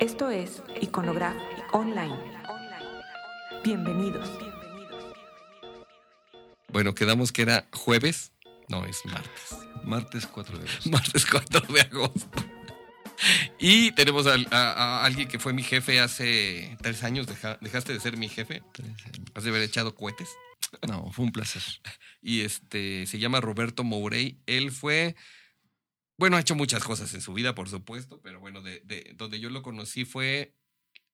Esto es Iconograph Online. Bienvenidos. Bueno, quedamos que era jueves. No, es martes. Martes 4 de agosto. Martes 4 de agosto. Y tenemos a, a- a alguien que fue mi jefe hace tres años. Deja- dejaste de ser mi jefe. Tres años. Has de haber echado cohetes. No, fue un placer. Y este se llama Roberto Mourey. Él fue. Bueno, ha hecho muchas cosas en su vida, por supuesto, pero bueno, de, de- donde yo lo conocí fue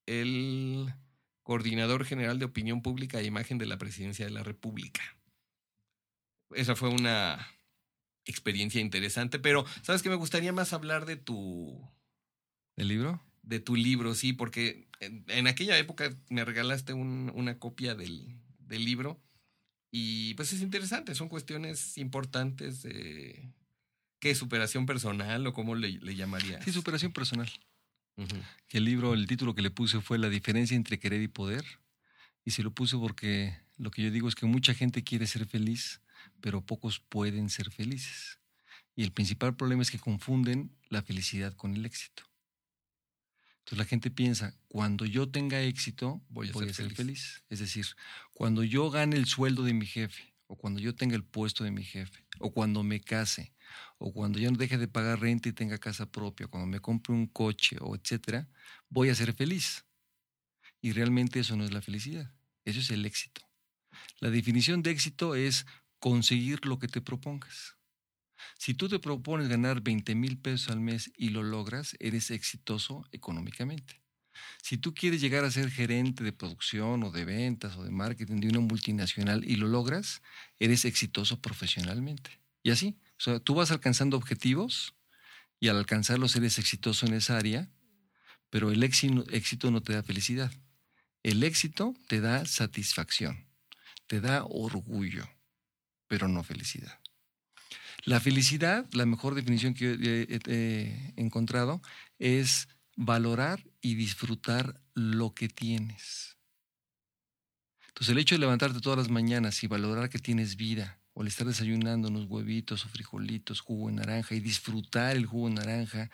el coordinador general de opinión pública e imagen de la presidencia de la República. Esa fue una experiencia interesante, pero ¿sabes qué? Me gustaría más hablar de tu, ¿El libro? de tu libro, sí, porque en, en aquella época me regalaste un- una copia del, del libro y pues es interesante, son cuestiones importantes de qué superación personal o cómo le, le llamarías. Sí, superación personal. El libro, el título que le puse fue La diferencia entre querer y poder. Y se lo puse porque lo que yo digo es que mucha gente quiere ser feliz, pero pocos pueden ser felices. Y el principal problema es que confunden la felicidad con el éxito. Entonces la gente piensa, cuando yo tenga éxito, Voy voy a a, ser ser feliz. feliz. Es decir, cuando yo gane el sueldo de mi jefe, o cuando yo tenga el puesto de mi jefe, o cuando me case, o cuando yo no deje de pagar renta y tenga casa propia, cuando me compre un coche, o etcétera, voy a ser feliz. Y realmente eso no es la felicidad, eso es el éxito. La definición de éxito es conseguir lo que te propongas. Si tú te propones ganar 20 mil pesos al mes y lo logras, eres exitoso económicamente. Si tú quieres llegar a ser gerente de producción o de ventas o de marketing de una multinacional y lo logras, eres exitoso profesionalmente. Y así, o sea, tú vas alcanzando objetivos y al alcanzarlos eres exitoso en esa área, pero el éxito, no te da felicidad. El éxito te da satisfacción, te da orgullo, pero no felicidad. La felicidad, la mejor definición que yo he, he- he encontrado, es valorar y disfrutar lo que tienes. Entonces el hecho de levantarte todas las mañanas y valorar que tienes vida, o el estar desayunando unos huevitos o frijolitos, jugo de naranja, y disfrutar el jugo de naranja,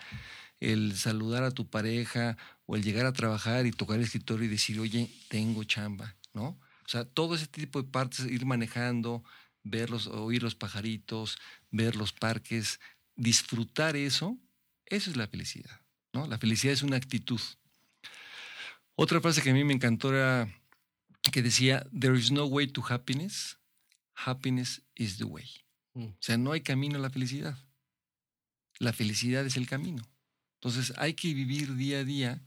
el saludar a tu pareja, o el llegar a trabajar y tocar el escritorio y decir, oye, tengo chamba, ¿no? O sea, todo ese tipo de partes, ir manejando, verlos, oír los pajaritos, ver los parques, disfrutar eso, eso es la felicidad, ¿no? La felicidad es una actitud. Otra frase que a mí me encantó era que decía, there is no way to happiness, happiness is the way. Mm. O sea, no hay camino a la felicidad. La felicidad es el camino. Entonces hay que vivir día a día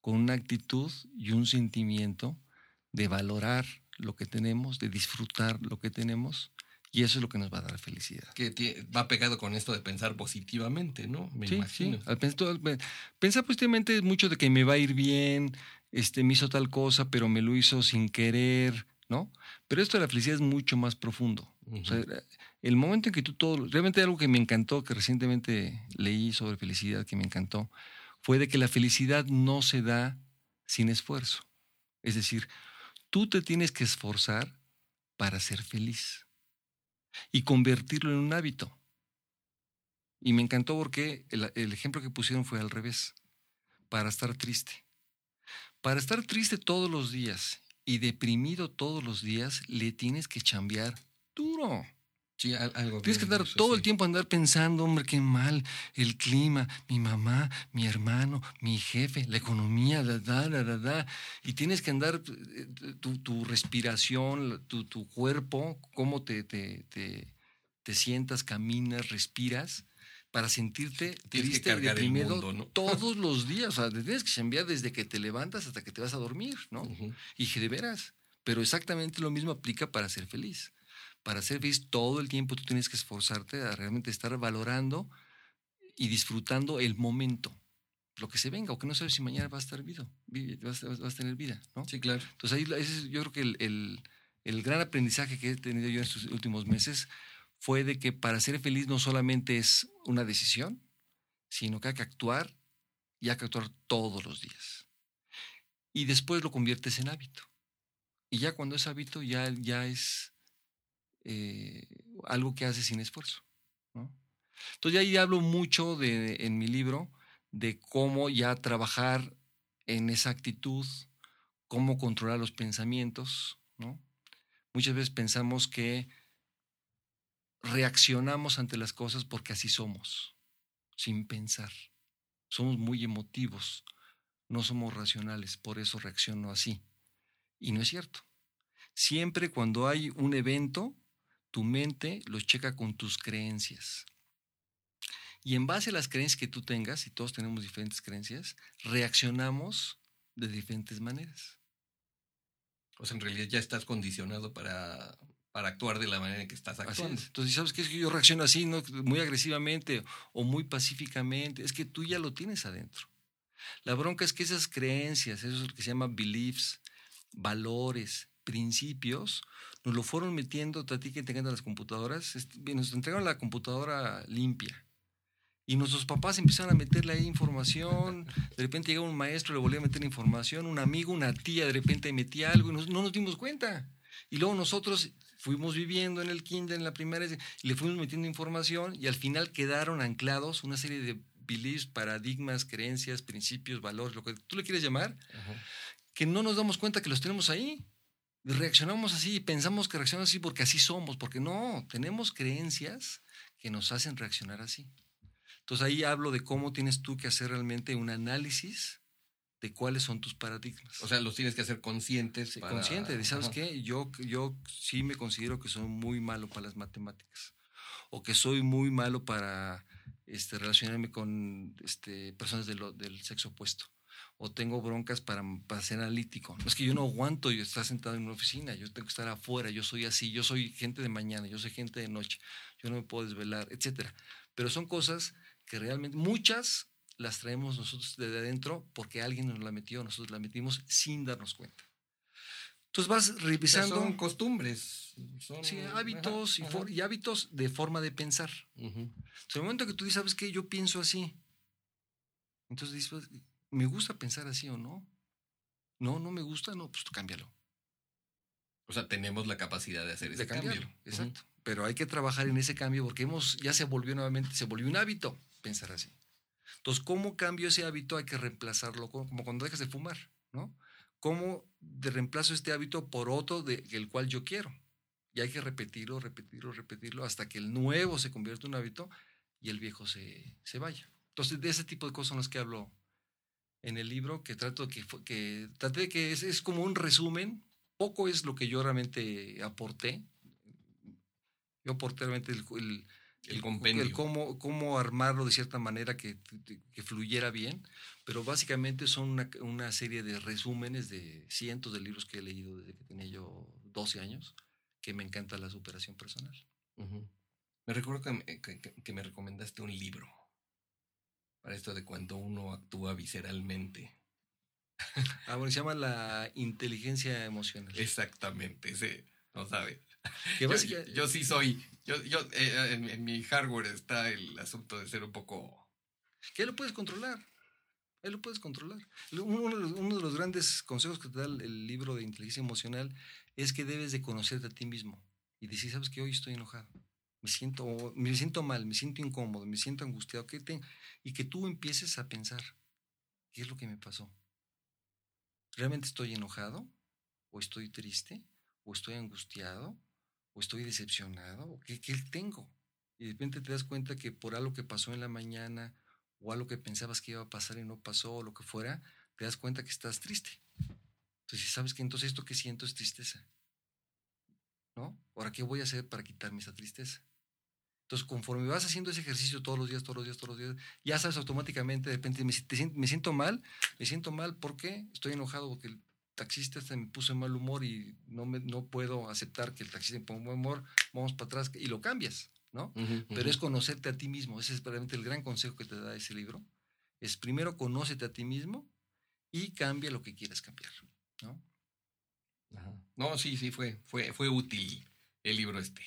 con una actitud y un sentimiento de valorar lo que tenemos, de disfrutar lo que tenemos, y eso es lo que nos va a dar felicidad. Que va pegado con esto de pensar positivamente, ¿no? Me sí, imagino. sí. Al pensar positivamente es mucho de que me va a ir bien, este, me hizo tal cosa, pero me lo hizo sin querer, ¿no? Pero esto de la felicidad es mucho más profundo. O sea, Ujú. el momento en que tú todo, realmente algo que me encantó, que recientemente leí sobre felicidad, que me encantó, fue de que la felicidad no se da sin esfuerzo. Es decir, tú te tienes que esforzar para ser feliz y convertirlo en un hábito. Y me encantó porque el, el ejemplo que pusieron fue al revés, para estar triste. Para estar triste todos los días y deprimido todos los días, le tienes que chambear duro. Sí, al- algo Tienes que andar eso, todo sí. el tiempo andar pensando, hombre, qué mal, el clima, mi mamá, mi hermano, mi jefe, la economía, da, da, da, da, da. Y tienes que andar eh, tu, tu respiración, tu, tu cuerpo, cómo te, te, te, te sientas, caminas, respiras, para sentirte Tienes que triste y cargar el deprimido mundo, ¿no? todos los días. O sea, te tienes que cambiar desde que te levantas hasta que te vas a dormir, ¿no? Y que de veras. Pero exactamente lo mismo aplica para ser feliz. Para ser feliz todo el tiempo tú tienes que esforzarte a realmente estar valorando y disfrutando el momento. Lo que se venga, o que no sabes si mañana vas a estar vivo, vi- vas, vas- vas a tener vida, ¿no? Sí, claro. Entonces ahí ese es, yo creo que el, el- el gran aprendizaje que he tenido yo en estos últimos meses fue de que para ser feliz no solamente es una decisión, sino que hay que actuar y hay que actuar todos los días. Y después lo conviertes en hábito. Y ya cuando es hábito ya, ya es eh, algo que haces sin esfuerzo. ¿no? Entonces ahí hablo mucho de, en mi libro de cómo ya trabajar en esa actitud, cómo controlar los pensamientos. Muchas veces pensamos que reaccionamos ante las cosas porque así somos, sin pensar. Somos muy emotivos, no somos racionales, por eso reacciono así. Y no es cierto. Siempre cuando hay un evento, tu mente lo checa con tus creencias. Y en base a las creencias que tú tengas, y todos tenemos diferentes creencias, reaccionamos de diferentes maneras. O sea, en realidad ya estás condicionado para, para actuar de la manera en que estás actuando. Entonces, ¿sabes qué? Es que yo reacciono así, ¿no? muy agresivamente o muy pacíficamente. Es que tú ya lo tienes adentro. La bronca es que esas creencias, eso es lo que se llama beliefs, valores, principios, nos lo fueron metiendo, a ti que te encantan las computadoras, nos entregaron la computadora limpia. Y nuestros papás empezaron a meterle ahí información, de repente llega un maestro, le volvía a meter información, un amigo, una tía, de repente metía algo y no nos dimos cuenta. Y luego nosotros fuimos viviendo en el kinder, en la primera, y le fuimos metiendo información y al final quedaron anclados una serie de beliefs, paradigmas, creencias, principios, valores, lo que tú le quieres llamar, que no nos damos cuenta que los tenemos ahí. reaccionamos así y pensamos que reaccionamos así porque así somos, porque no, tenemos creencias que nos hacen reaccionar así. Entonces ahí hablo de cómo tienes tú que hacer realmente un análisis de cuáles son tus paradigmas. O sea, los tienes que hacer conscientes. Sí, Consciente, ¿sabes qué? Yo, yo sí me considero que soy muy malo para las matemáticas. O que soy muy malo para este, relacionarme con este, personas del sexo opuesto. O tengo broncas para, para ser analítico. No es que yo no aguanto yo estar sentado en una oficina, yo tengo que estar afuera, yo soy así, yo soy gente de mañana, yo soy gente de noche, yo no me puedo desvelar, etc. Pero son cosas que realmente muchas las traemos nosotros desde adentro porque alguien nos la metió, nosotros la metimos sin darnos cuenta. Entonces vas revisando. son costumbres. Son, sí, hábitos y, hábitos de forma de pensar. en el momento que tú dices, ¿sabes qué? Yo pienso así. Entonces dices, pues, ¿me gusta pensar así o no? No, no me gusta, no, pues tú cámbialo. O sea, tenemos la capacidad de hacer ese cambio. Exacto. Pero hay que trabajar en ese cambio porque hemos, ya se volvió nuevamente, se volvió un hábito pensar así. Entonces, ¿cómo cambio ese hábito? Hay que reemplazarlo como cuando dejas de fumar, ¿no? ¿Cómo de reemplazo este hábito por otro del el cual yo quiero? Y hay que repetirlo, repetirlo, repetirlo hasta que el nuevo se convierta en un hábito y el viejo se, se vaya. Entonces, de ese tipo de cosas son las que hablo en el libro, que trato que, que, traté de que es, es como un resumen. Poco es lo que yo realmente aporté. Yo aporté realmente el compendio. cómo, cómo, armarlo de cierta manera que, que fluyera bien, pero básicamente son una, una, serie de resúmenes de cientos de libros que he leído desde que tenía yo 12 años, que me encanta la superación personal. Me recuerdo que, que, me recomendaste un libro para esto de cuando uno actúa visceralmente. Ah, bueno, se llama la inteligencia emocional. Exactamente, ese, no sabe. Yo, yo, sí soy, yo, yo eh, en, mi hardware está el asunto de ser un poco... Que lo puedes controlar, él lo puedes controlar. Uno, de los grandes consejos que te da el, libro de inteligencia emocional es que debes de conocerte a ti mismo y decir, sabes que hoy estoy enojado, me siento, me siento mal, me siento incómodo, me siento angustiado, ¿qué te? y que tú empieces a pensar, ¿qué es lo que me pasó? ¿Realmente estoy enojado? ¿O estoy triste? ¿O estoy angustiado? o estoy decepcionado, o qué, qué tengo. Y de repente te das cuenta que por algo que pasó en la mañana, o algo que pensabas que iba a pasar y no pasó, o lo que fuera, te das cuenta que estás triste. Entonces, ¿sabes que Entonces esto que siento es tristeza. ¿No? Ahora, ¿qué voy a hacer para quitarme esa tristeza? Entonces, conforme vas haciendo ese ejercicio todos los días, todos los días, todos los días, ya sabes automáticamente, de repente, me, me siento mal, me siento mal porque estoy enojado porque taxista se me puso en mal humor y no, me, no puedo aceptar que el taxista me ponga mal humor, vamos para atrás y lo cambias, ¿no? Pero es conocerte a ti mismo, ese es realmente el gran consejo que te da ese libro. Es primero conócete a ti mismo y cambia lo que quieras cambiar, ¿no? No, sí, sí, fue, fue, fue útil el libro este.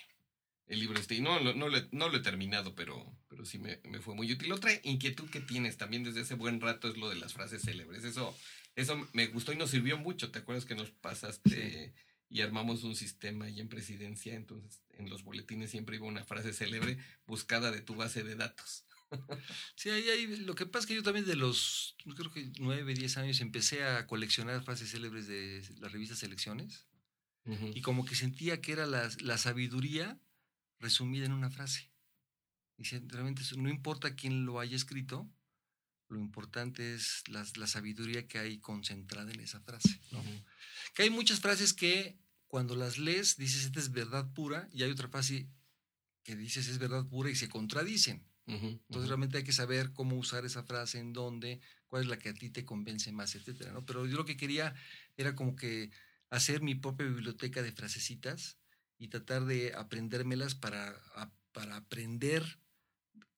El libro este. Y no, no, no, lo, he terminado, pero, pero sí me, me, fue muy útil. Otra inquietud que tienes también desde ese buen rato es lo de las frases célebres. Eso eso me gustó y nos sirvió mucho. ¿Te acuerdas que nos pasaste y armamos un sistema ahí en presidencia? Entonces, en los boletines siempre iba una frase célebre buscada de tu base de datos. Sí, ahí, ahí, lo que pasa es que yo también de los, creo que nueve, diez años empecé a coleccionar frases célebres de las revistas Selecciones y como que sentía que era la, la sabiduría resumida en una frase. Y realmente no importa quién lo haya escrito, lo importante es la, la sabiduría que hay concentrada en esa frase. Que hay muchas frases que cuando las lees dices, esta es verdad pura, y hay otra frase que dices es verdad pura y se contradicen. Entonces realmente hay que saber cómo usar esa frase, en dónde, cuál es la que a ti te convence más, etcétera, ¿no? Pero yo lo que quería era como que hacer mi propia biblioteca de frasecitas y tratar de aprendérmelas para, para aprender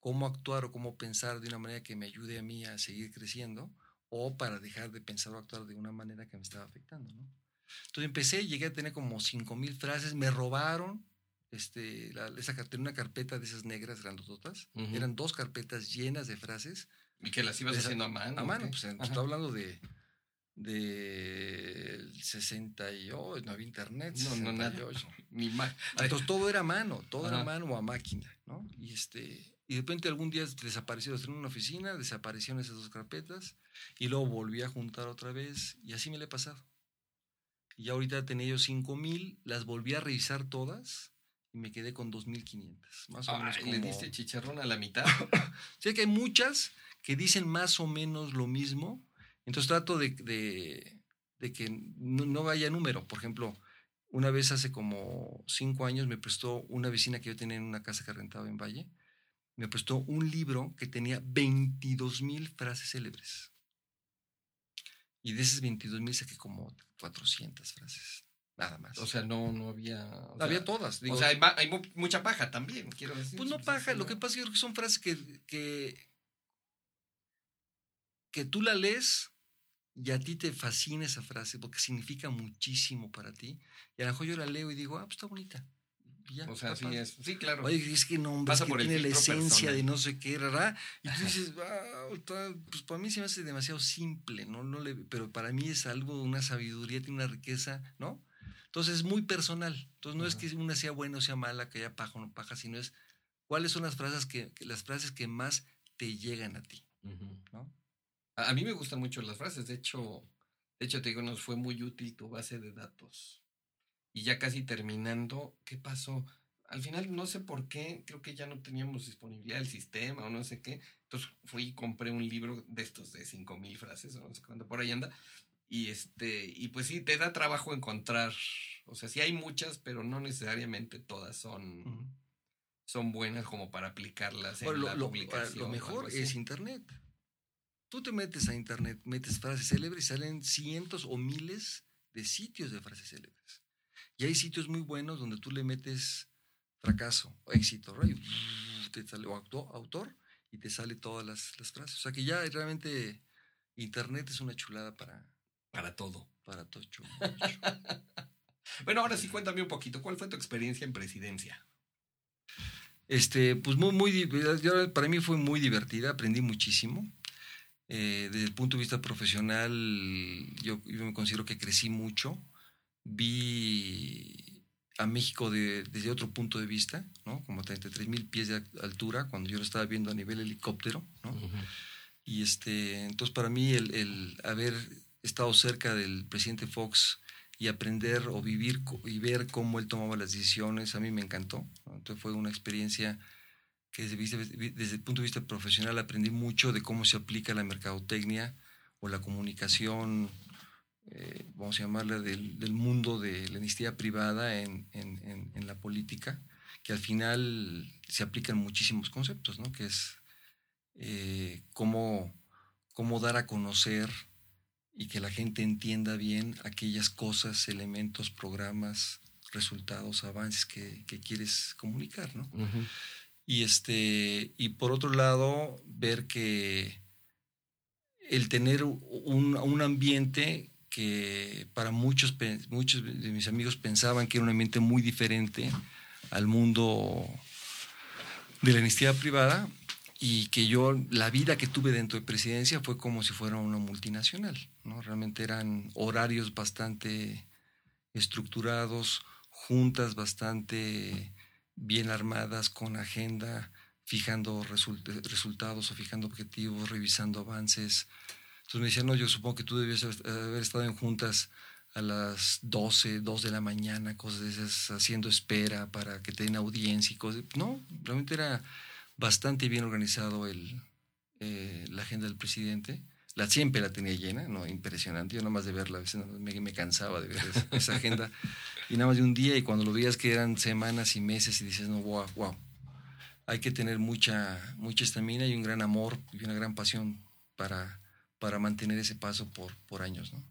cómo actuar o cómo pensar de una manera que me ayude a mí a seguir creciendo o para dejar de pensar o actuar de una manera que me estaba afectando, ¿no? Entonces empecé, llegué a tener como cinco mil frases, me robaron este, la, esa, una carpeta de esas negras grandototas. Eran dos carpetas llenas de frases. ¿Y que las ibas haciendo a mano? A mano, pues estoy hablando de del 68, no había internet. No, no, nada. Ni más. Entonces todo era a mano, todo era a mano o a máquina, ¿no? Y este, y de repente algún día desapareció, en una oficina, desaparecieron esas dos carpetas y luego volví a juntar otra vez y así me le he pasado. Y ahorita tenía yo 5000, las volví a revisar todas y me quedé con 2500. Más o menos. Como... ¿Le diste chicharrón a la mitad? sé que hay muchas que dicen más o menos lo mismo. Entonces trato de, de, que no, no, vaya número. Por ejemplo, una vez hace como cinco años me prestó una vecina que yo tenía en una casa que rentaba en Valle. Me prestó un libro que tenía 22 mil frases célebres. Y de esas 22 mil saqué como 400 frases. Nada más. O sea, no, no había. había todas. o sea, hay, mucha paja también, quiero decir. Pues no paja, lo que pasa es que son frases que, que, que tú la lees y a ti te fascina esa frase porque significa muchísimo para ti. Y a lo mejor yo la leo y digo, ah, pues está bonita. O sea, sí, es, sí, claro. Oye, es que no, Pasa por tiene la esencia de no sé qué, ¿verdad? Y tú dices, pues para mí se me hace demasiado simple, ¿no? no le, pero para mí es algo, una sabiduría, tiene una riqueza, ¿no? Entonces es muy personal. Entonces no es que una sea buena o sea mala, que haya paja o no paja, sino es cuáles son las frases que, las frases que más te llegan a ti. ¿no? a, mí me gustan mucho las frases. De hecho, de hecho, te digo, nos fue muy útil tu base de datos. Y ya casi terminando, ¿qué pasó? Al final, no sé por qué, creo que ya no teníamos disponibilidad del sistema o no sé qué. Entonces fui y compré un libro de estos de 5000 frases o no sé cuánto por ahí anda. Y este, y pues sí, te da trabajo encontrar, o sea, sí hay muchas, pero no necesariamente todas son, son buenas como para aplicarlas en la publicación. Lo mejor es internet. Tú te metes a internet, metes frases célebres y salen cientos o miles de sitios de frases célebres. Y hay sitios muy buenos donde tú le metes fracaso éxito, te sale, o autor, y te sale todas las, las frases. O sea que ya realmente internet es una chulada para, para todo. Para todo. bueno, ahora sí cuéntame un poquito, ¿cuál fue tu experiencia en presidencia? Este, pues muy, muy, para mí fue muy divertida, aprendí muchísimo. Eh, desde el punto de vista profesional, yo, me considero que crecí mucho. Vi a México desde otro punto de vista, ¿no? Como 33 mil pies de altura, cuando yo lo estaba viendo a nivel helicóptero, ¿no? Y este, entonces para mí el, el haber estado cerca del presidente Fox y aprender o vivir y ver cómo él tomaba las decisiones, a mí me encantó. Entonces fue una experiencia que desde, desde, el punto de vista profesional aprendí mucho de cómo se aplica la mercadotecnia o la comunicación, eh, vamos a llamarla, del, del, mundo de la iniciativa privada en, en, en, la política, que al final se aplican muchísimos conceptos, ¿no? que es eh, cómo, cómo dar a conocer y que la gente entienda bien aquellas cosas, elementos, programas, resultados, avances que, quieres comunicar, ¿no? Y este, y por otro lado, ver que el tener un, un ambiente que para muchos, muchos de mis amigos pensaban que era un ambiente muy diferente al mundo de la iniciativa privada, y que yo, la vida que tuve dentro de presidencia fue como si fuera una multinacional, ¿no? Realmente eran horarios bastante estructurados, juntas bastante bien armadas, con agenda fijando resultados o fijando objetivos, revisando avances. Entonces me decían, no, yo supongo que tú debías haber estado en juntas a las 12, 2 de la mañana, cosas de esas, haciendo espera para que te den audiencia y cosas. No, realmente era bastante bien organizado el, eh, la agenda del presidente. La siempre la tenía llena, ¿no? Impresionante. Yo nada más de verla, a veces me, me cansaba de ver esa, agenda. Y nada más de un día, y cuando lo veías que eran semanas y meses, y dices, no, wow, wow. Hay que tener mucha mucha estamina y un gran amor y una gran pasión para, para mantener ese paso por, por años, ¿no?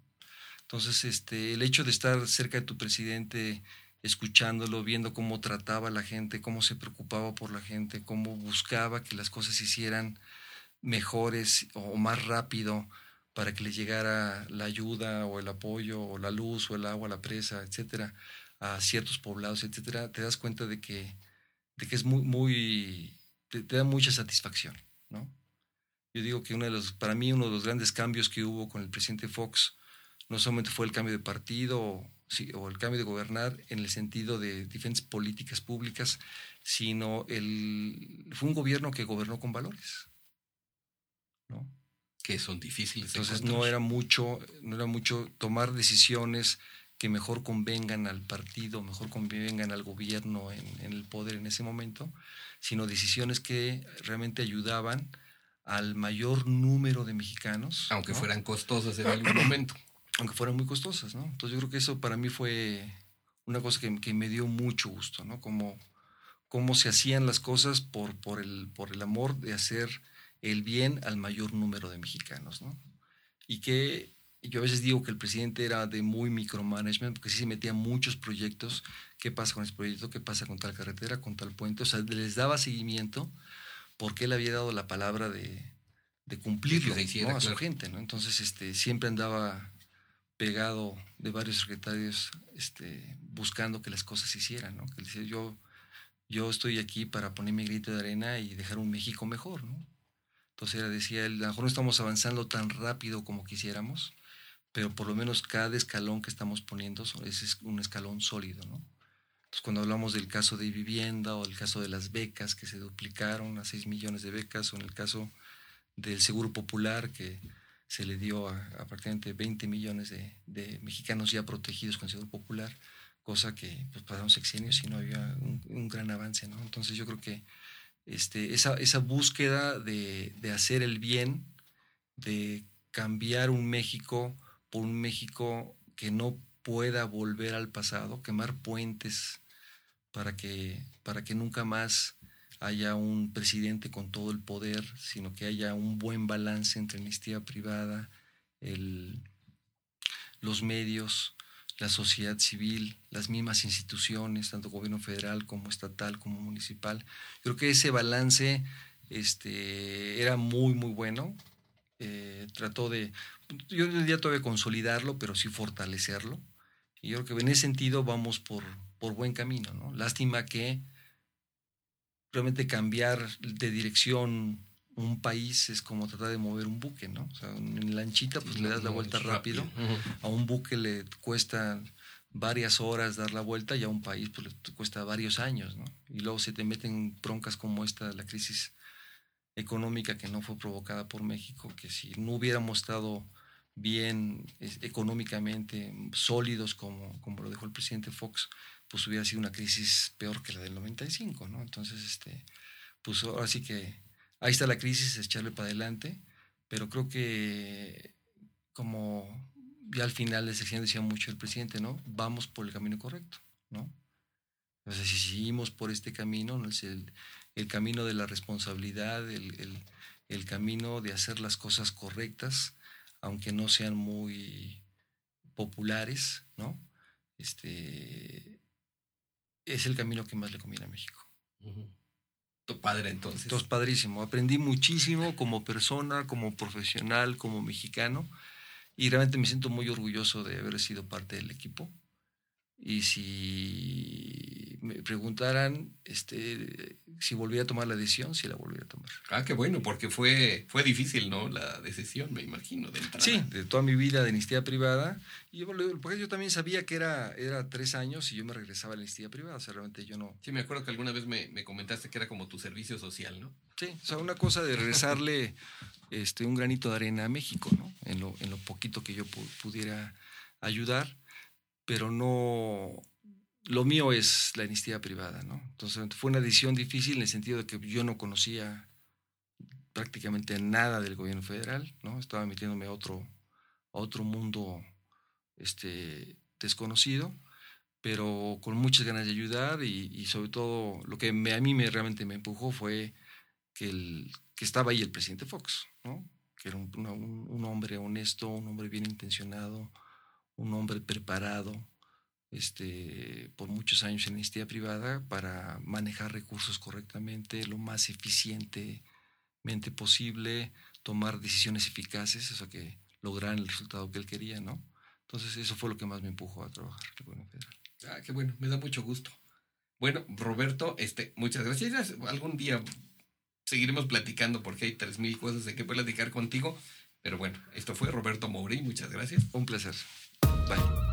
Entonces, este, el hecho de estar cerca de tu presidente, escuchándolo, viendo cómo trataba a la gente, cómo se preocupaba por la gente, cómo buscaba que las cosas se hicieran mejores o más rápido para que les llegara la ayuda o el apoyo o la luz o el agua, la presa, etcétera, a ciertos poblados, etcétera, te das cuenta de que, de que es muy, muy, te, da mucha satisfacción, ¿no? Yo digo que uno de los, para mí uno de los grandes cambios que hubo con el presidente Fox no solamente fue el cambio de partido o, o el cambio de gobernar en el sentido de diferentes políticas públicas, sino el, fue un gobierno que gobernó con valores. ¿no? Que son difíciles. Entonces no era mucho, no era mucho tomar decisiones que mejor convengan al partido, mejor convengan al gobierno en, el poder en ese momento, sino decisiones que realmente ayudaban al mayor número de mexicanos. Aunque fueran costosas en algún momento. Aunque fueran muy costosas, ¿no? Entonces yo creo que eso para mí fue una cosa que, que me dio mucho gusto, ¿no? Como cómo se hacían las cosas por, por, el, por el amor de hacer el bien al mayor número de mexicanos, ¿no? Y que yo a veces digo que el presidente era de muy micromanagement, porque sí se metía muchos proyectos, qué pasa con este proyecto, qué pasa con tal carretera, con tal puente, o sea, les daba seguimiento porque él había dado la palabra de, de cumplirlo a su gente, ¿no? Entonces, este, siempre andaba pegado de varios secretarios este, buscando que las cosas se hicieran, ¿no? Que decía, yo, yo estoy aquí para poner mi grito de arena y dejar un México mejor, ¿no? Entonces era, decía, a lo mejor no estamos avanzando tan rápido como quisiéramos, pero por lo menos cada escalón que estamos poniendo es un escalón sólido, ¿no? Entonces cuando hablamos del caso de vivienda o el caso de las becas que se duplicaron a 6 millones de becas o en el caso del Seguro Popular que se le dio a, prácticamente 20 millones de, mexicanos ya protegidos con el Seguro Popular, cosa que pues, pasamos sexenios y no había un, un gran avance, ¿no? Entonces yo creo que este, esa, esa búsqueda de, de, hacer el bien, de cambiar un México por un México que no pueda volver al pasado, quemar puentes para que, para que nunca más haya un presidente con todo el poder, sino que haya un buen balance entre iniciativa privada, el, los medios, la sociedad civil, las mismas instituciones, tanto gobierno federal como estatal como municipal. Creo que ese balance este, era muy, muy bueno. Eh, trató de, yo diría todavía consolidarlo, pero sí fortalecerlo. Y yo creo que en ese sentido vamos por, por buen camino. ¿no? Lástima que realmente cambiar de dirección un país es como tratar de mover un buque, ¿no? O sea, en lanchita pues le das la vuelta rápido, a un buque le cuesta varias horas dar la vuelta y a un país pues le cuesta varios años, ¿no? Y luego se te meten broncas como esta, la crisis económica que no fue provocada por México, que si no hubiéramos estado bien económicamente sólidos como, como lo dejó el presidente Fox, pues hubiera sido una crisis peor que la del 95, ¿no? Entonces, este, pues ahora sí que ahí está la crisis, echarle para adelante, pero creo que como ya al final de sección decía mucho el presidente, ¿no? Vamos por el camino correcto, ¿no? Entonces, si seguimos por este camino, el, camino de la responsabilidad, el, el, camino de hacer las cosas correctas, aunque no sean muy populares, ¿no? Este, es el camino que más le conviene a México. Tu padre entonces. Entonces, padrísimo. Aprendí muchísimo como persona, como profesional, como mexicano. Y realmente me siento muy orgulloso de haber sido parte del equipo. Y si me preguntaran este, si volvía a tomar la decisión, si la volvía a tomar. Ah, qué bueno, porque fue, fue difícil, ¿no? La decisión, me imagino, de entrada. Sí, de toda mi vida de iniciativa privada. Y yo, porque yo también sabía que era, era tres años y yo me regresaba a la iniciativa privada. O sea, realmente yo no. Sí, me acuerdo que alguna vez me, me comentaste que era como tu servicio social, ¿no? Sí, o sea, una cosa de regresarle este, un granito de arena a México, ¿no? En lo, en lo poquito que yo pudiera ayudar, pero no lo mío es la iniciativa privada, ¿no? Entonces fue una decisión difícil en el sentido de que yo no conocía prácticamente nada del gobierno federal, ¿no? Estaba metiéndome a otro, a otro mundo este, desconocido, pero con muchas ganas de ayudar y, sobre todo lo que a mí me, realmente me empujó fue que, el, que estaba ahí el presidente Fox, ¿no? Que era un, un hombre honesto, un hombre bien intencionado, un hombre preparado, este, por muchos años en la iniciativa privada para manejar recursos correctamente, lo más eficientemente posible, tomar decisiones eficaces, o sea, que lograr el resultado que él quería, ¿no? Entonces, eso fue lo que más me empujó a trabajar. Ah, qué bueno, me da mucho gusto. Bueno, Roberto, este, muchas gracias. Algún día seguiremos platicando porque hay tres mil cosas de que platicar contigo. Pero bueno, esto fue Roberto Mourey, muchas gracias. Un placer. Bye.